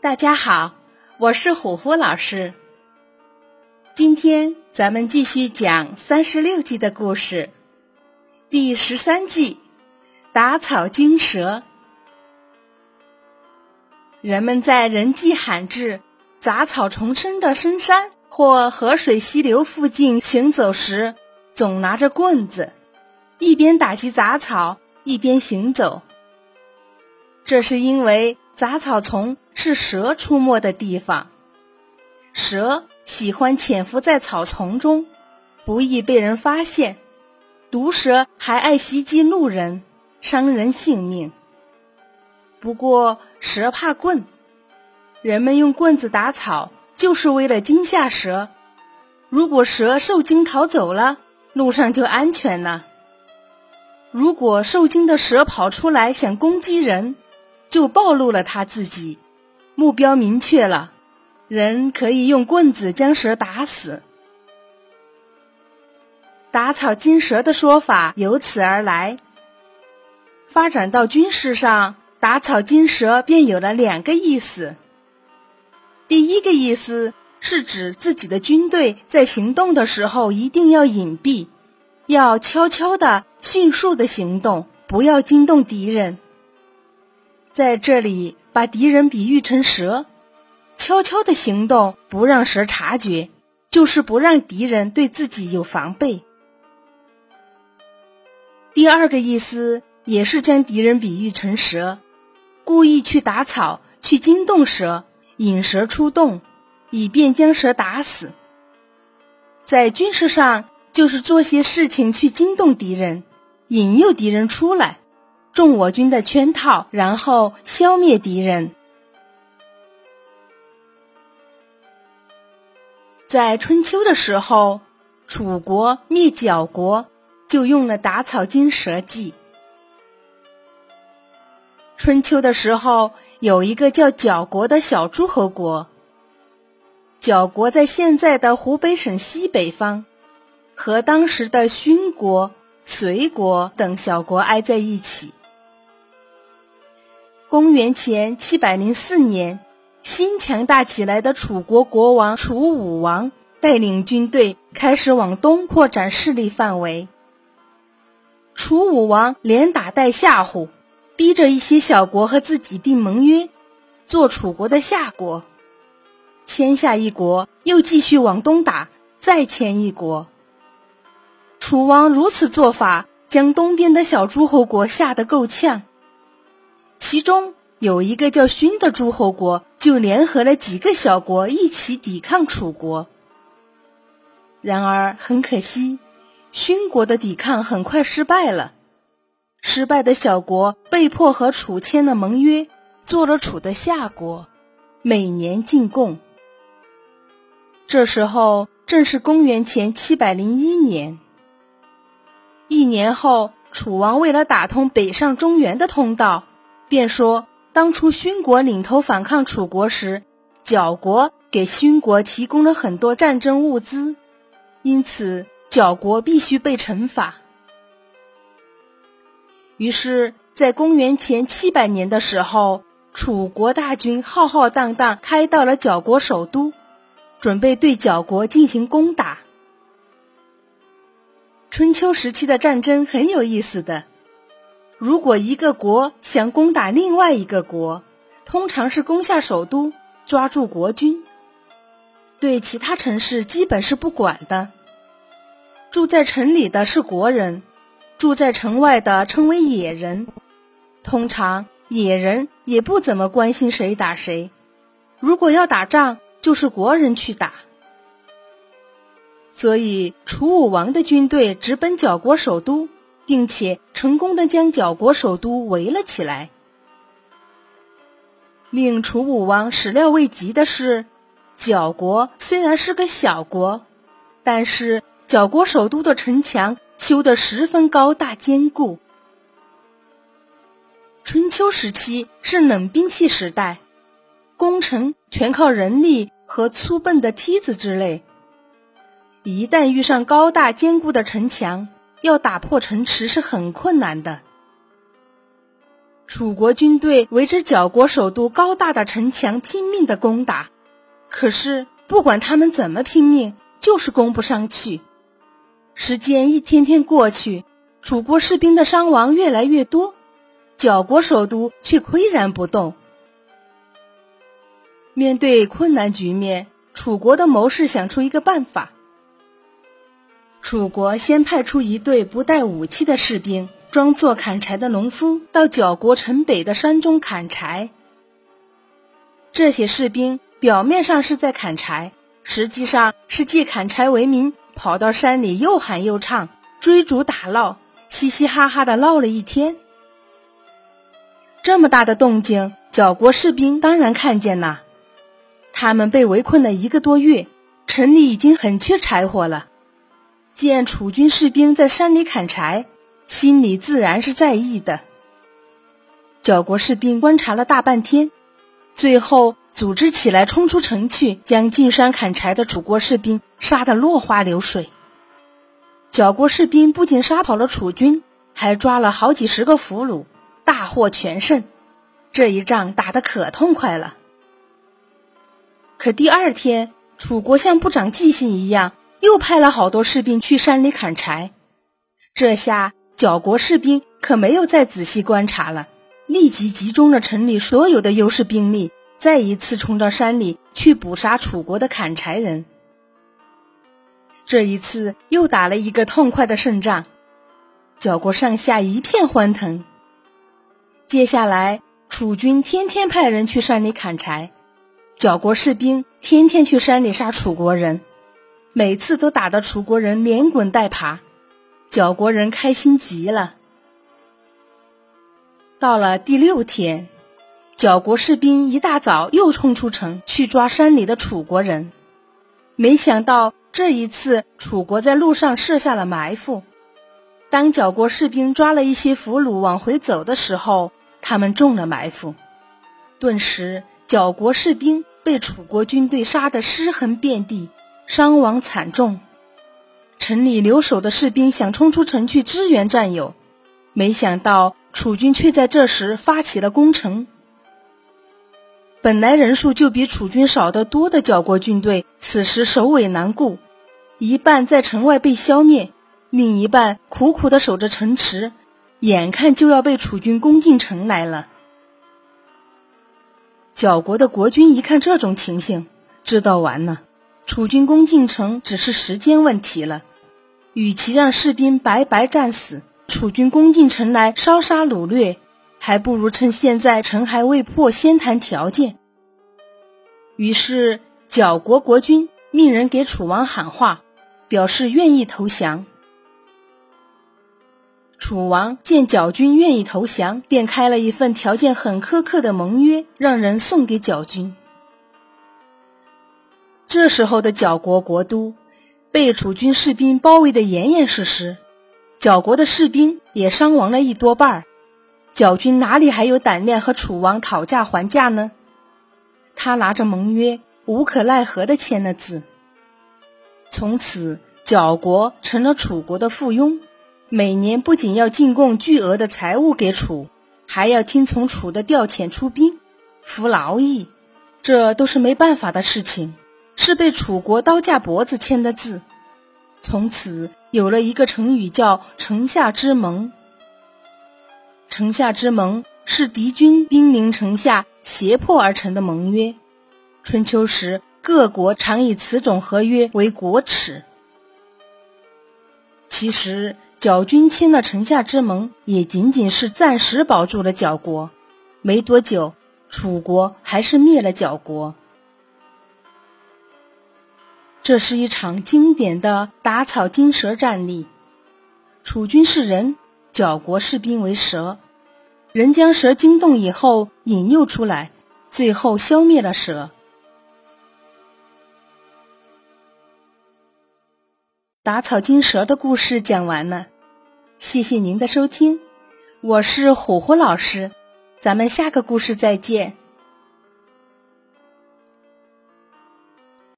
大家好，我是虎虎老师。今天咱们继续讲三十六计的故事，第十三计打草惊蛇。人们在人迹罕至、杂草丛生的深山或河水溪流附近行走时，总拿着棍子，一边打击杂草，一边行走。这是因为杂草丛是蛇出没的地方，蛇喜欢潜伏在草丛中，不易被人发现。毒蛇还爱袭击路人，伤人性命。不过蛇怕棍，人们用棍子打草，就是为了惊吓蛇。如果蛇受惊逃走了，路上就安全了。如果受惊的蛇跑出来想攻击人，就暴露了他自己，目标明确了，人可以用棍子将蛇打死。打草惊蛇的说法由此而来，发展到军事上，打草惊蛇便有了两个意思。第一个意思是指自己的军队在行动的时候一定要隐蔽，要悄悄的、迅速的行动，不要惊动敌人。在这里，把敌人比喻成蛇，悄悄的行动，不让蛇察觉，就是不让敌人对自己有防备。第二个意思也是将敌人比喻成蛇，故意去打草，去惊动蛇，引蛇出洞，以便将蛇打死。在军事上，就是做些事情去惊动敌人，引诱敌人出来。中我军的圈套，然后消灭敌人。在春秋的时候，楚国灭绞国就用了打草惊蛇计。春秋的时候，有一个叫绞国的小诸侯国。绞国在现在的湖北省西北方，和当时的勋国、隋国等小国挨在一起。公元前七百零四年，新强大起来的楚国国王楚武王带领军队开始往东扩展势力范围。楚武王连打带吓唬，逼着一些小国和自己订盟约，做楚国的下国。签下一国，又继续往东打，再签一国。楚王如此做法，将东边的小诸侯国吓得够呛。其中有一个叫勋的诸侯国，就联合了几个小国一起抵抗楚国。然而很可惜，勋国的抵抗很快失败了。失败的小国被迫和楚签了盟约，做了楚的下国，每年进贡。这时候正是公元前七百零一年。一年后，楚王为了打通北上中原的通道。便说，当初勋国领头反抗楚国时，角国给勋国提供了很多战争物资，因此角国必须被惩罚。于是，在公元前七百年的时候，楚国大军浩浩荡荡开到了角国首都，准备对角国进行攻打。春秋时期的战争很有意思的。如果一个国想攻打另外一个国，通常是攻下首都，抓住国君，对其他城市基本是不管的。住在城里的是国人，住在城外的称为野人。通常野人也不怎么关心谁打谁，如果要打仗，就是国人去打。所以楚武王的军队直奔角国首都。并且成功的将角国首都围了起来。令楚武王始料未及的是，角国虽然是个小国，但是角国首都的城墙修得十分高大坚固。春秋时期是冷兵器时代，攻城全靠人力和粗笨的梯子之类。一旦遇上高大坚固的城墙，要打破城池是很困难的。楚国军队围着角国首都高大的城墙拼命的攻打，可是不管他们怎么拼命，就是攻不上去。时间一天天过去，楚国士兵的伤亡越来越多，角国首都却岿然不动。面对困难局面，楚国的谋士想出一个办法。楚国先派出一队不带武器的士兵。装作砍柴的农夫到角国城北的山中砍柴。这些士兵表面上是在砍柴，实际上是借砍柴为名，跑到山里又喊又唱，追逐打闹，嘻嘻哈哈的闹了一天。这么大的动静，角国士兵当然看见了。他们被围困了一个多月，城里已经很缺柴火了。见楚军士兵在山里砍柴。心里自然是在意的。角国士兵观察了大半天，最后组织起来冲出城去，将进山砍柴的楚国士兵杀得落花流水。角国士兵不仅杀跑了楚军，还抓了好几十个俘虏，大获全胜。这一仗打得可痛快了。可第二天，楚国像不长记性一样，又派了好多士兵去山里砍柴。这下。角国士兵可没有再仔细观察了，立即集中了城里所有的优势兵力，再一次冲到山里去捕杀楚国的砍柴人。这一次又打了一个痛快的胜仗，角国上下一片欢腾。接下来，楚军天天派人去山里砍柴，角国士兵天天去山里杀楚国人，每次都打得楚国人连滚带爬。角国人开心极了。到了第六天，角国士兵一大早又冲出城去抓山里的楚国人，没想到这一次楚国在路上设下了埋伏。当角国士兵抓了一些俘虏往回走的时候，他们中了埋伏，顿时角国士兵被楚国军队杀得尸横遍地，伤亡惨重。城里留守的士兵想冲出城去支援战友，没想到楚军却在这时发起了攻城。本来人数就比楚军少得多的角国军队，此时首尾难顾，一半在城外被消灭，另一半苦苦地守着城池，眼看就要被楚军攻进城来了。角国的国君一看这种情形，知道完了，楚军攻进城只是时间问题了。与其让士兵白白战死，楚军攻进城来烧杀掳掠，还不如趁现在城还未破先谈条件。于是角国国君命人给楚王喊话，表示愿意投降。楚王见角军愿意投降，便开了一份条件很苛刻的盟约，让人送给角军。这时候的角国国都。被楚军士兵包围的严严实实，角国的士兵也伤亡了一多半儿角军哪里还有胆量和楚王讨价还价呢？他拿着盟约，无可奈何地签了字。从此，角国成了楚国的附庸，每年不仅要进贡巨额的财物给楚，还要听从楚的调遣出兵、服劳役，这都是没办法的事情。是被楚国刀架脖子签的字，从此有了一个成语叫“城下之盟”。城下之盟是敌军兵临城下胁迫而成的盟约。春秋时，各国常以此种合约为国耻。其实，角军签了城下之盟，也仅仅是暂时保住了角国。没多久，楚国还是灭了角国。这是一场经典的打草惊蛇战役。楚军是人，角国士兵为蛇。人将蛇惊动以后引诱出来，最后消灭了蛇。打草惊蛇的故事讲完了，谢谢您的收听，我是虎虎老师，咱们下个故事再见。